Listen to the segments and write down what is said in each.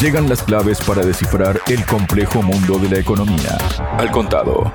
Llegan las claves para descifrar el complejo mundo de la economía. Al contado.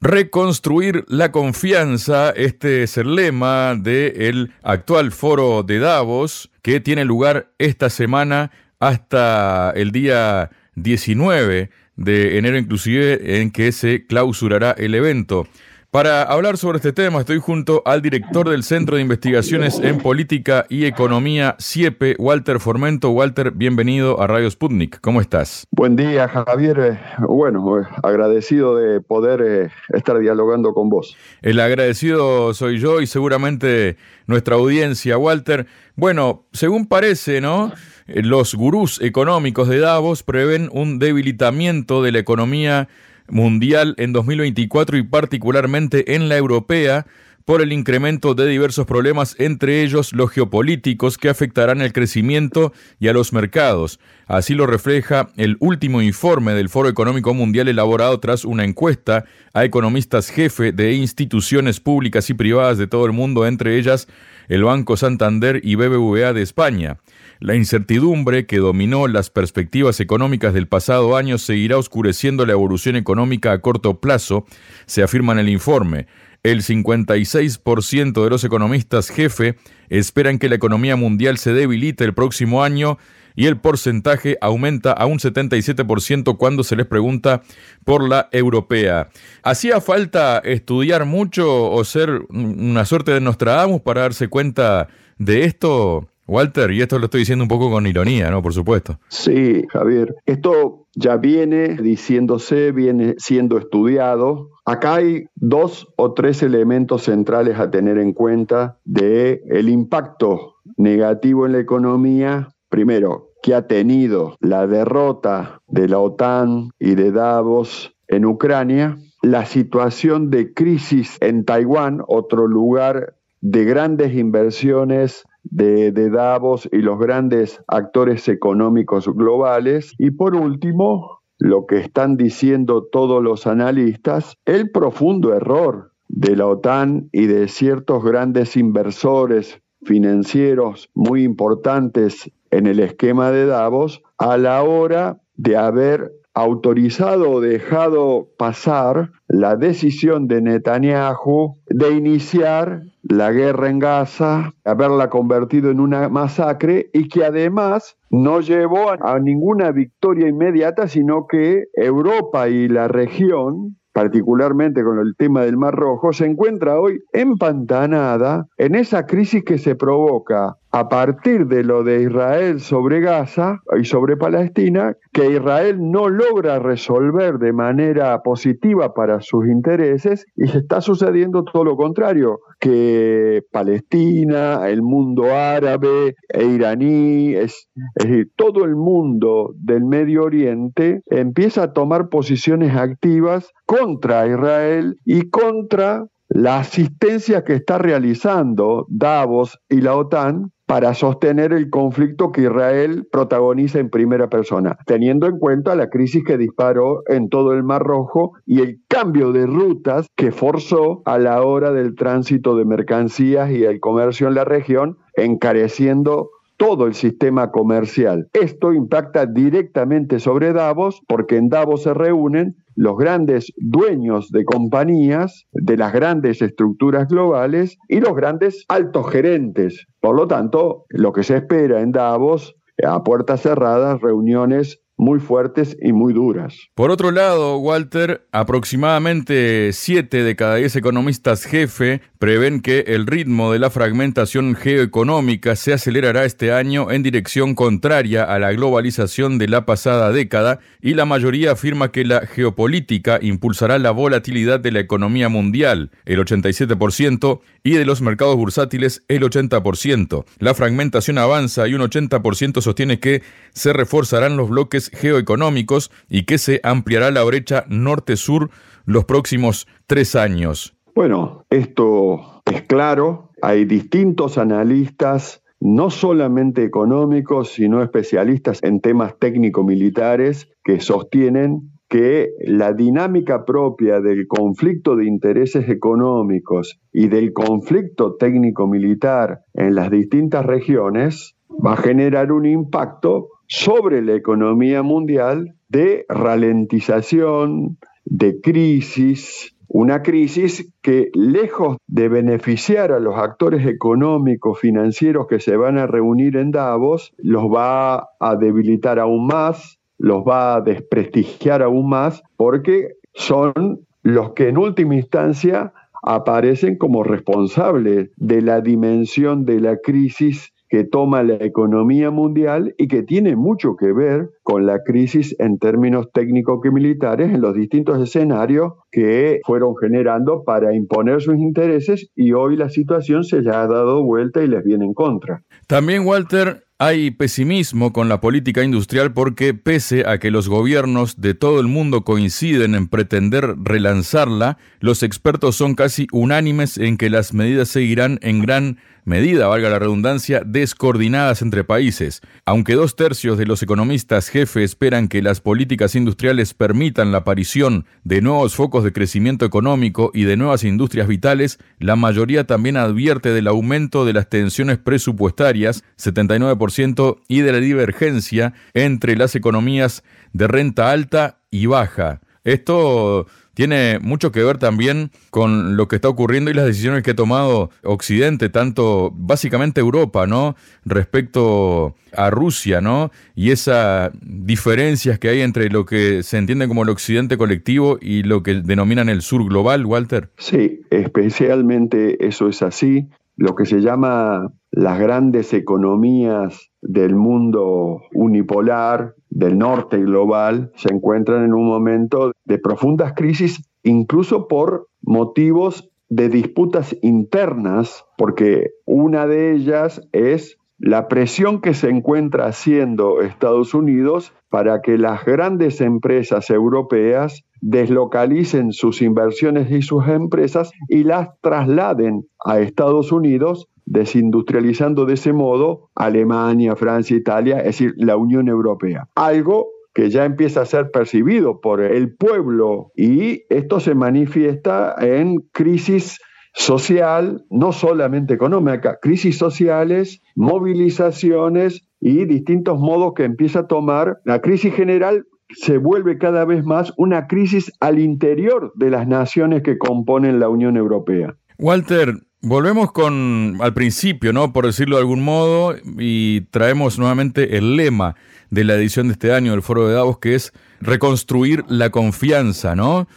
Reconstruir la confianza, este es el lema del actual foro de Davos que tiene lugar esta semana hasta el día 19 de enero inclusive en que se clausurará el evento. Para hablar sobre este tema estoy junto al director del Centro de Investigaciones en Política y Economía, CIEPE, Walter Formento. Walter, bienvenido a Radio Sputnik. ¿Cómo estás? Buen día, Javier. Eh, bueno, eh, agradecido de poder eh, estar dialogando con vos. El agradecido soy yo y seguramente nuestra audiencia, Walter. Bueno, según parece, ¿no? Los gurús económicos de Davos prevén un debilitamiento de la economía mundial en 2024 y particularmente en la europea por el incremento de diversos problemas, entre ellos los geopolíticos que afectarán el crecimiento y a los mercados. Así lo refleja el último informe del Foro Económico Mundial elaborado tras una encuesta a economistas jefe de instituciones públicas y privadas de todo el mundo, entre ellas el Banco Santander y BBVA de España. La incertidumbre que dominó las perspectivas económicas del pasado año seguirá oscureciendo la evolución económica a corto plazo, se afirma en el informe. El 56% de los economistas jefe esperan que la economía mundial se debilite el próximo año y el porcentaje aumenta a un 77% cuando se les pregunta por la europea. ¿Hacía falta estudiar mucho o ser una suerte de Nostradamus para darse cuenta de esto? Walter, y esto lo estoy diciendo un poco con ironía, ¿no? Por supuesto. Sí, Javier. Esto ya viene diciéndose, viene siendo estudiado. Acá hay dos o tres elementos centrales a tener en cuenta de el impacto negativo en la economía. Primero, que ha tenido la derrota de la OTAN y de Davos en Ucrania, la situación de crisis en Taiwán, otro lugar de grandes inversiones de, Davos y los grandes actores económicos globales. Y por último, lo que están diciendo todos los analistas, el profundo error de la OTAN y de ciertos grandes inversores financieros muy importantes en el esquema de Davos a la hora de haber autorizado o dejado pasar la decisión de Netanyahu de iniciar la guerra en Gaza, haberla convertido en una masacre y que además no llevó a ninguna victoria inmediata, sino que Europa y la región particularmente con el tema del Mar Rojo, se encuentra hoy empantanada en esa crisis que se provoca a partir de lo de Israel sobre Gaza y sobre Palestina, que Israel no logra resolver de manera positiva para sus intereses y está sucediendo todo lo contrario, que Palestina, el mundo árabe e iraní, es decir, todo el mundo del Medio Oriente empieza a tomar posiciones activas contra Israel y contra la asistencia que está realizando Davos y la OTAN para sostener el conflicto que Israel protagoniza en primera persona, teniendo en cuenta la crisis que disparó en todo el Mar Rojo y el cambio de rutas que forzó a la hora del tránsito de mercancías y el comercio en la región, encareciendo todo el sistema comercial. Esto impacta directamente sobre Davos porque en Davos se reúnen los grandes dueños de compañías, de las grandes estructuras globales y los grandes altos gerentes. Por lo tanto, lo que se espera en Davos, a puertas cerradas, reuniones muy fuertes y muy duras. Por otro lado, Walter, aproximadamente 7 de cada 10 economistas jefe prevén que el ritmo de la fragmentación geoeconómica se acelerará este año en dirección contraria a la globalización de la pasada década y la mayoría afirma que la geopolítica impulsará la volatilidad de la economía mundial, el 87%, y de los mercados bursátiles, el 80%. La fragmentación avanza y un 80% sostiene que se reforzarán los bloques geoeconómicos y que se ampliará la brecha norte-sur los próximos tres años. Bueno, esto es claro, hay distintos analistas, no solamente económicos, sino especialistas en temas técnico-militares, que sostienen que la dinámica propia del conflicto de intereses económicos y del conflicto técnico-militar en las distintas regiones va a generar un impacto sobre la economía mundial de ralentización, de crisis, una crisis que lejos de beneficiar a los actores económicos, financieros que se van a reunir en Davos, los va a debilitar aún más, los va a desprestigiar aún más, porque son los que en última instancia aparecen como responsables de la dimensión de la crisis que toma la economía mundial y que tiene mucho que ver con la crisis en términos técnicos y militares en los distintos escenarios que fueron generando para imponer sus intereses y hoy la situación se ya ha dado vuelta y les viene en contra. También, Walter, hay pesimismo con la política industrial porque pese a que los gobiernos de todo el mundo coinciden en pretender relanzarla, los expertos son casi unánimes en que las medidas seguirán en gran medida, valga la redundancia, descoordinadas entre países. Aunque dos tercios de los economistas jefe esperan que las políticas industriales permitan la aparición de nuevos focos de crecimiento económico y de nuevas industrias vitales, la mayoría también advierte del aumento de las tensiones presupuestarias, 79%, y de la divergencia entre las economías de renta alta y baja. Esto tiene mucho que ver también con lo que está ocurriendo y las decisiones que ha tomado Occidente, tanto básicamente Europa, ¿no? Respecto a Rusia, ¿no? Y esas diferencias que hay entre lo que se entiende como el Occidente colectivo y lo que denominan el sur global, Walter. Sí, especialmente eso es así. Lo que se llama las grandes economías del mundo unipolar, del norte global se encuentran en un momento de profundas crisis, incluso por motivos de disputas internas, porque una de ellas es la presión que se encuentra haciendo Estados Unidos para que las grandes empresas europeas deslocalicen sus inversiones y sus empresas y las trasladen a Estados Unidos desindustrializando de ese modo Alemania, Francia, Italia, es decir, la Unión Europea. Algo que ya empieza a ser percibido por el pueblo y esto se manifiesta en crisis social, no solamente económica, crisis sociales, movilizaciones y distintos modos que empieza a tomar. La crisis general se vuelve cada vez más una crisis al interior de las naciones que componen la Unión Europea. Walter, Volvemos con al principio, ¿no? Por decirlo de algún modo, y traemos nuevamente el lema de la edición de este año del Foro de Davos, que es reconstruir la confianza, ¿no?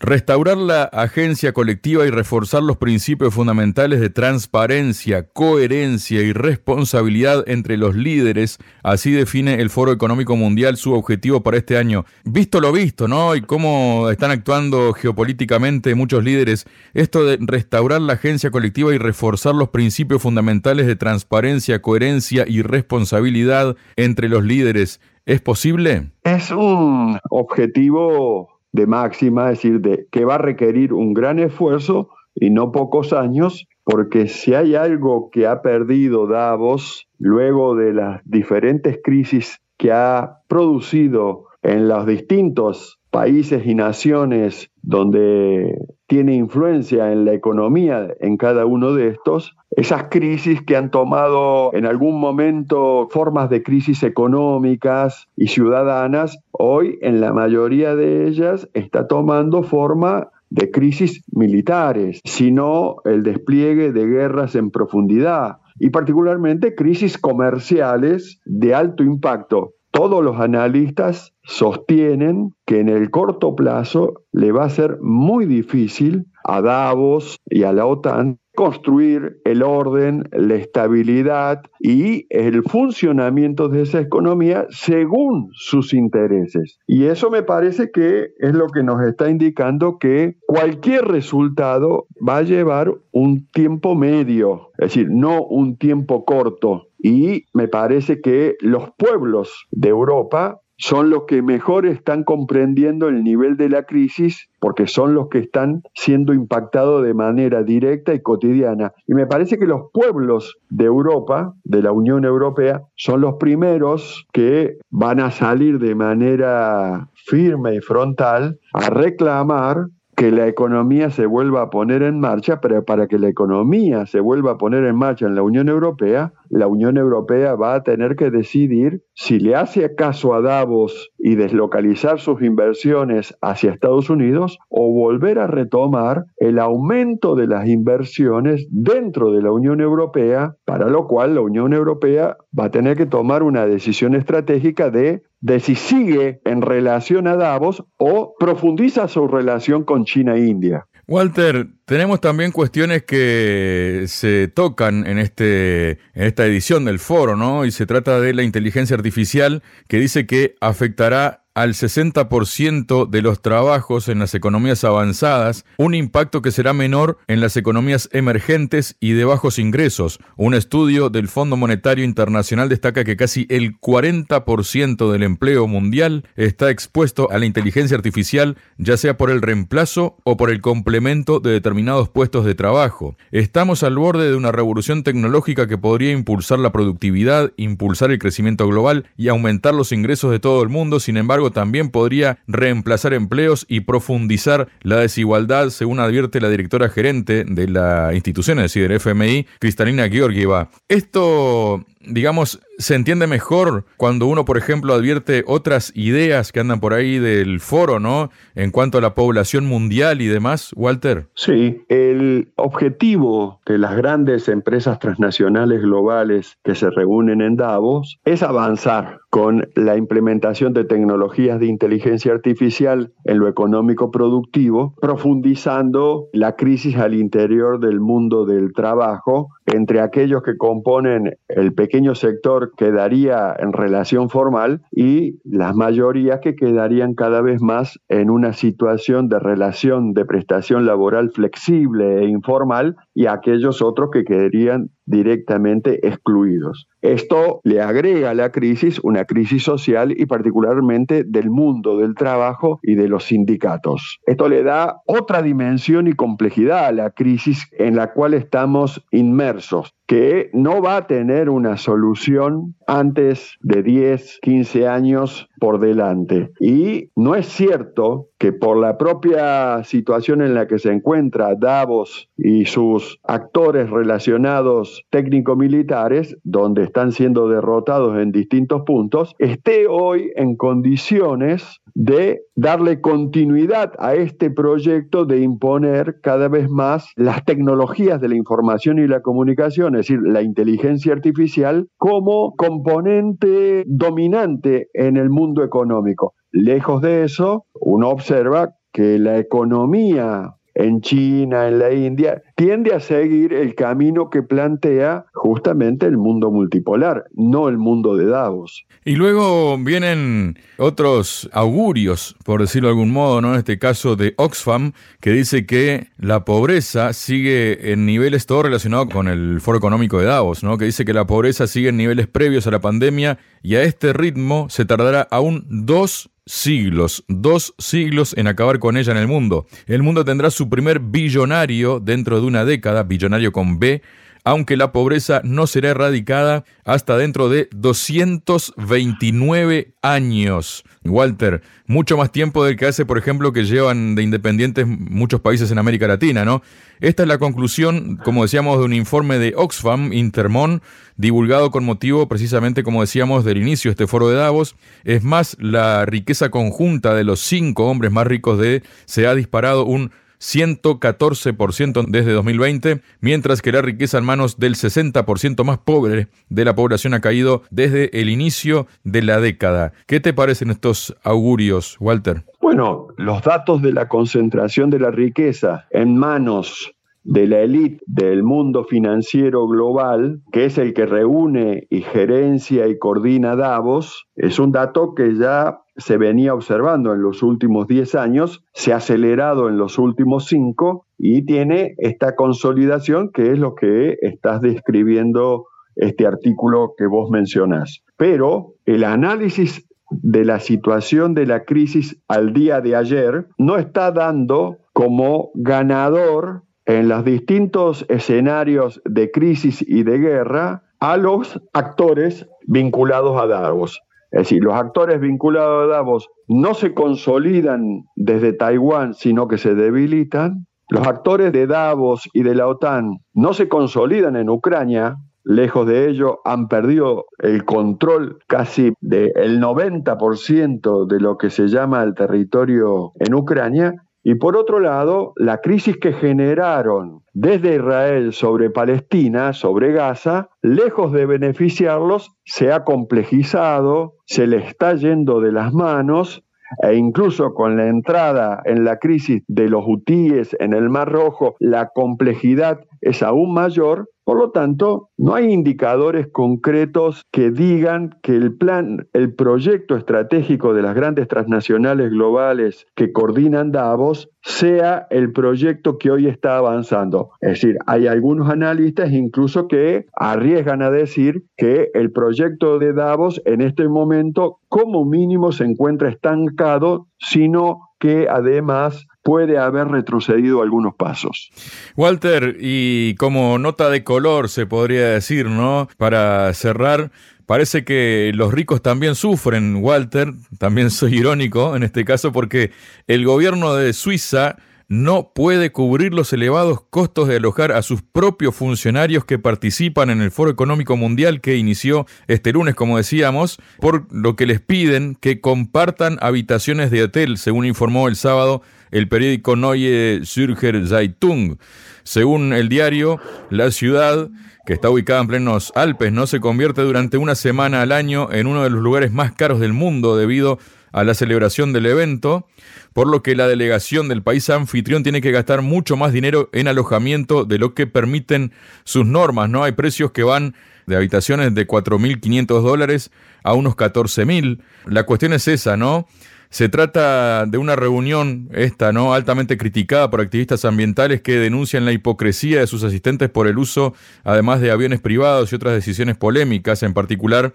Restaurar la agencia colectiva y reforzar los principios fundamentales de transparencia, coherencia y responsabilidad entre los líderes, así define el Foro Económico Mundial su objetivo para este año. Visto lo visto, ¿no? Y cómo están actuando geopolíticamente muchos líderes, esto de restaurar la agencia colectiva y reforzar los principios fundamentales de transparencia, coherencia y responsabilidad entre los líderes, ¿es posible? Es un objetivo de máxima, es decir, de que va a requerir un gran esfuerzo y no pocos años, porque si hay algo que ha perdido Davos luego de las diferentes crisis que ha producido en los distintos países y naciones donde tiene influencia en la economía en cada uno de estos, esas crisis que han tomado en algún momento formas de crisis económicas y ciudadanas, hoy en la mayoría de ellas está tomando forma de crisis militares, sino el despliegue de guerras en profundidad y particularmente crisis comerciales de alto impacto. Todos los analistas sostienen que en el corto plazo le va a ser muy difícil a Davos y a la OTAN construir el orden, la estabilidad y el funcionamiento de esa economía según sus intereses. Y eso me parece que es lo que nos está indicando que cualquier resultado va a llevar un tiempo medio, es decir, no un tiempo corto. Y me parece que los pueblos de Europa son los que mejor están comprendiendo el nivel de la crisis porque son los que están siendo impactados de manera directa y cotidiana. Y me parece que los pueblos de Europa, de la Unión Europea, son los primeros que van a salir de manera firme y frontal a reclamar que la economía se vuelva a poner en marcha, pero para que la economía se vuelva a poner en marcha en la Unión Europea, la Unión Europea va a tener que decidir si le hace caso a Davos y deslocalizar sus inversiones hacia Estados Unidos o volver a retomar el aumento de las inversiones dentro de la Unión Europea, para lo cual la Unión Europea va a tener que tomar una decisión estratégica de, de si sigue en relación a Davos o profundiza su relación con China e India. Walter, tenemos también cuestiones que se tocan en, este, en esta edición del foro, ¿no? Y se trata de la inteligencia artificial que dice que afectará al 60% de los trabajos en las economías avanzadas, un impacto que será menor en las economías emergentes y de bajos ingresos. Un estudio del Fondo Monetario Internacional destaca que casi el 40% del empleo mundial está expuesto a la inteligencia artificial, ya sea por el reemplazo o por el complemento de determinados puestos de trabajo. Estamos al borde de una revolución tecnológica que podría impulsar la productividad, impulsar el crecimiento global y aumentar los ingresos de todo el mundo. Sin embargo, también podría reemplazar empleos y profundizar la desigualdad, según advierte la directora gerente de la institución, es decir, del FMI, Cristalina Georgieva. Esto digamos, se entiende mejor cuando uno, por ejemplo, advierte otras ideas que andan por ahí del foro, ¿no? En cuanto a la población mundial y demás, Walter. Sí, el objetivo de las grandes empresas transnacionales globales que se reúnen en Davos es avanzar con la implementación de tecnologías de inteligencia artificial en lo económico productivo, profundizando la crisis al interior del mundo del trabajo entre aquellos que componen el pequeño sector quedaría en relación formal y las mayorías que quedarían cada vez más en una situación de relación de prestación laboral flexible e informal y aquellos otros que quedarían directamente excluidos. Esto le agrega a la crisis una crisis social y particularmente del mundo del trabajo y de los sindicatos. Esto le da otra dimensión y complejidad a la crisis en la cual estamos inmersos que no va a tener una solución antes de 10, 15 años por delante. Y no es cierto que por la propia situación en la que se encuentra Davos y sus actores relacionados técnico-militares, donde están siendo derrotados en distintos puntos, esté hoy en condiciones de darle continuidad a este proyecto de imponer cada vez más las tecnologías de la información y la comunicación, es decir, la inteligencia artificial, como componente dominante en el mundo económico. Lejos de eso, uno observa que la economía en China, en la India, tiende a seguir el camino que plantea justamente el mundo multipolar, no el mundo de Davos. Y luego vienen otros augurios, por decirlo de algún modo, ¿no? En este caso de Oxfam, que dice que la pobreza sigue en niveles todo relacionado con el Foro Económico de Davos, ¿no? Que dice que la pobreza sigue en niveles previos a la pandemia y a este ritmo se tardará aún dos siglos, dos siglos en acabar con ella en el mundo. El mundo tendrá su primer billonario dentro de una década, billonario con B, aunque la pobreza no será erradicada hasta dentro de 229 años. Walter, mucho más tiempo del que hace, por ejemplo, que llevan de independientes muchos países en América Latina, ¿no? Esta es la conclusión, como decíamos, de un informe de Oxfam Intermon, divulgado con motivo, precisamente, como decíamos, del inicio de este foro de Davos. Es más, la riqueza conjunta de los cinco hombres más ricos de se ha disparado un 114% desde 2020, mientras que la riqueza en manos del 60% más pobre de la población ha caído desde el inicio de la década. ¿Qué te parecen estos augurios, Walter? Bueno, los datos de la concentración de la riqueza en manos de la élite del mundo financiero global, que es el que reúne y gerencia y coordina Davos, es un dato que ya se venía observando en los últimos 10 años, se ha acelerado en los últimos 5 y tiene esta consolidación que es lo que estás describiendo este artículo que vos mencionás. Pero el análisis de la situación de la crisis al día de ayer no está dando como ganador en los distintos escenarios de crisis y de guerra a los actores vinculados a Davos. Es decir, los actores vinculados a Davos no se consolidan desde Taiwán, sino que se debilitan. Los actores de Davos y de la OTAN no se consolidan en Ucrania, lejos de ello, han perdido el control casi del 90% de lo que se llama el territorio en Ucrania. Y por otro lado, la crisis que generaron desde Israel sobre Palestina, sobre Gaza, lejos de beneficiarlos, se ha complejizado, se le está yendo de las manos e incluso con la entrada en la crisis de los hutíes en el Mar Rojo, la complejidad es aún mayor. Por lo tanto, no hay indicadores concretos que digan que el plan, el proyecto estratégico de las grandes transnacionales globales que coordinan Davos sea el proyecto que hoy está avanzando. Es decir, hay algunos analistas incluso que arriesgan a decir que el proyecto de Davos en este momento como mínimo se encuentra estancado, sino que además puede haber retrocedido algunos pasos. Walter, y como nota de color se podría decir, ¿no? Para cerrar, parece que los ricos también sufren, Walter, también soy irónico en este caso, porque el gobierno de Suiza no puede cubrir los elevados costos de alojar a sus propios funcionarios que participan en el Foro Económico Mundial que inició este lunes, como decíamos, por lo que les piden que compartan habitaciones de hotel, según informó el sábado el periódico Neue Zürcher Zeitung. Según el diario, la ciudad, que está ubicada en plenos Alpes, no se convierte durante una semana al año en uno de los lugares más caros del mundo debido a la celebración del evento, por lo que la delegación del país anfitrión tiene que gastar mucho más dinero en alojamiento de lo que permiten sus normas, ¿no? Hay precios que van de habitaciones de 4.500 dólares a unos 14.000. La cuestión es esa, ¿no? Se trata de una reunión, esta, ¿no? Altamente criticada por activistas ambientales que denuncian la hipocresía de sus asistentes por el uso, además de aviones privados y otras decisiones polémicas. En particular,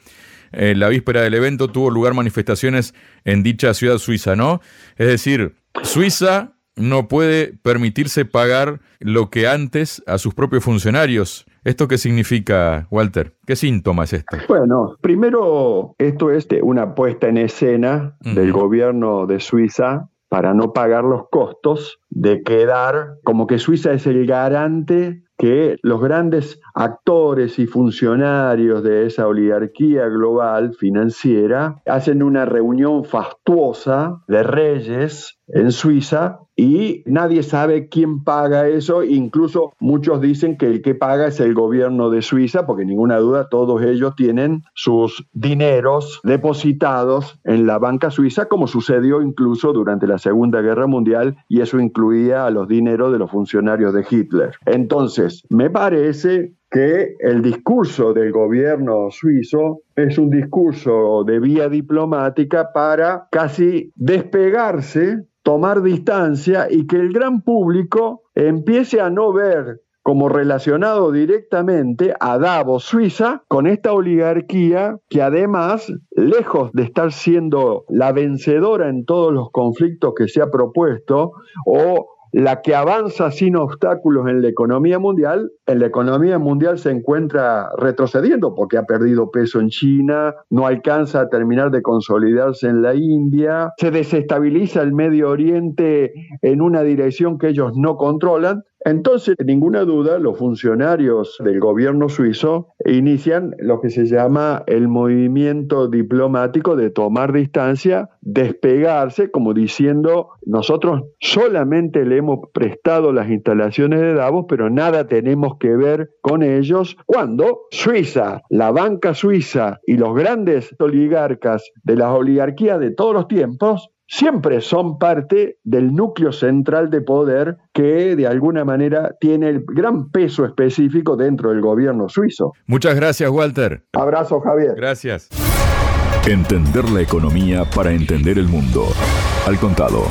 en la víspera del evento tuvo lugar manifestaciones en dicha ciudad suiza, ¿no? Es decir, Suiza no puede permitirse pagar lo que antes a sus propios funcionarios. ¿Esto qué significa, Walter? ¿Qué síntoma es esto? Bueno, primero, esto es una puesta en escena del gobierno de Suiza para no pagar los costos de quedar como que Suiza es el garante que los grandes actores y funcionarios de esa oligarquía global financiera hacen una reunión fastuosa de reyes en Suiza y nadie sabe quién paga eso, incluso muchos dicen que el que paga es el gobierno de Suiza, porque ninguna duda todos ellos tienen sus dineros depositados en la banca suiza, como sucedió incluso durante la Segunda Guerra Mundial, y eso incluía a los dineros de los funcionarios de Hitler. Entonces, me parece que el discurso del gobierno suizo es un discurso de vía diplomática para casi despegarse tomar distancia y que el gran público empiece a no ver como relacionado directamente a Davos, Suiza, con esta oligarquía que además, lejos de estar siendo la vencedora en todos los conflictos que se ha propuesto o la que avanza sin obstáculos en la economía mundial, en la economía mundial se encuentra retrocediendo porque ha perdido peso en China, no alcanza a terminar de consolidarse en la India, se desestabiliza el Medio Oriente en una dirección que ellos no controlan entonces, ninguna duda, los funcionarios del gobierno suizo inician lo que se llama el movimiento diplomático de tomar distancia, despegarse, como diciendo, nosotros solamente le hemos prestado las instalaciones de Davos, pero nada tenemos que ver con ellos, cuando Suiza, la banca suiza y los grandes oligarcas de las oligarquías de todos los tiempos siempre son parte del núcleo central de poder que de alguna manera tiene el gran peso específico dentro del gobierno suizo. Muchas gracias, Walter. Abrazo, Javier. Gracias. Entender la economía para entender el mundo. Al contado.